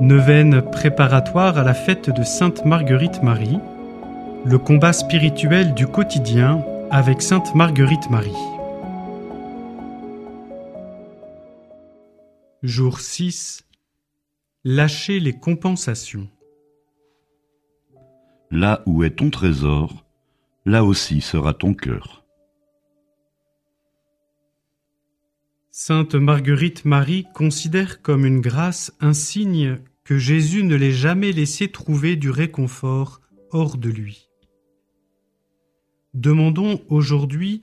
Neuvaine préparatoire à la fête de Sainte Marguerite Marie, le combat spirituel du quotidien avec Sainte Marguerite Marie. Jour 6 Lâcher les compensations. Là où est ton trésor, là aussi sera ton cœur. Sainte Marguerite Marie considère comme une grâce un signe que Jésus ne l'ait jamais laissé trouver du réconfort hors de lui. Demandons aujourd'hui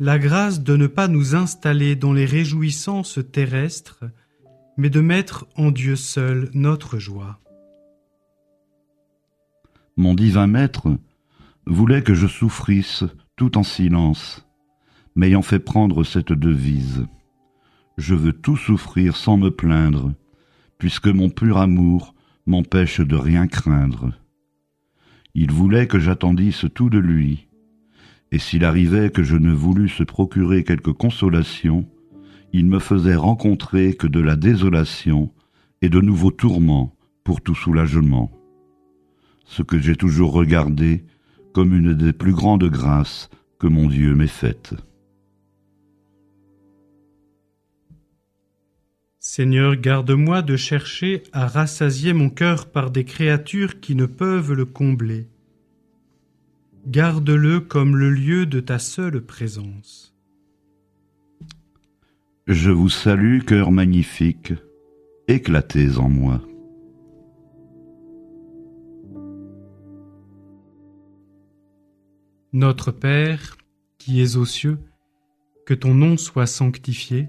la grâce de ne pas nous installer dans les réjouissances terrestres, mais de mettre en Dieu seul notre joie. Mon divin Maître voulait que je souffrisse tout en silence, m'ayant fait prendre cette devise je veux tout souffrir sans me plaindre, puisque mon pur amour m'empêche de rien craindre. Il voulait que j'attendisse tout de lui, et s'il arrivait que je ne voulusse procurer quelque consolation, il me faisait rencontrer que de la désolation et de nouveaux tourments pour tout soulagement. Ce que j'ai toujours regardé comme une des plus grandes grâces que mon Dieu m'ait faites. Seigneur, garde-moi de chercher à rassasier mon cœur par des créatures qui ne peuvent le combler. Garde-le comme le lieu de ta seule présence. Je vous salue, cœur magnifique, éclatez en moi. Notre Père, qui es aux cieux, que ton nom soit sanctifié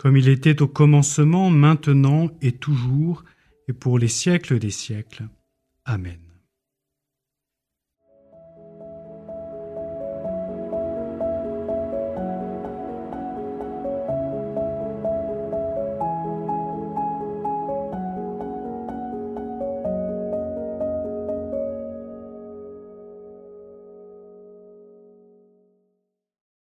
comme il était au commencement, maintenant et toujours, et pour les siècles des siècles. Amen.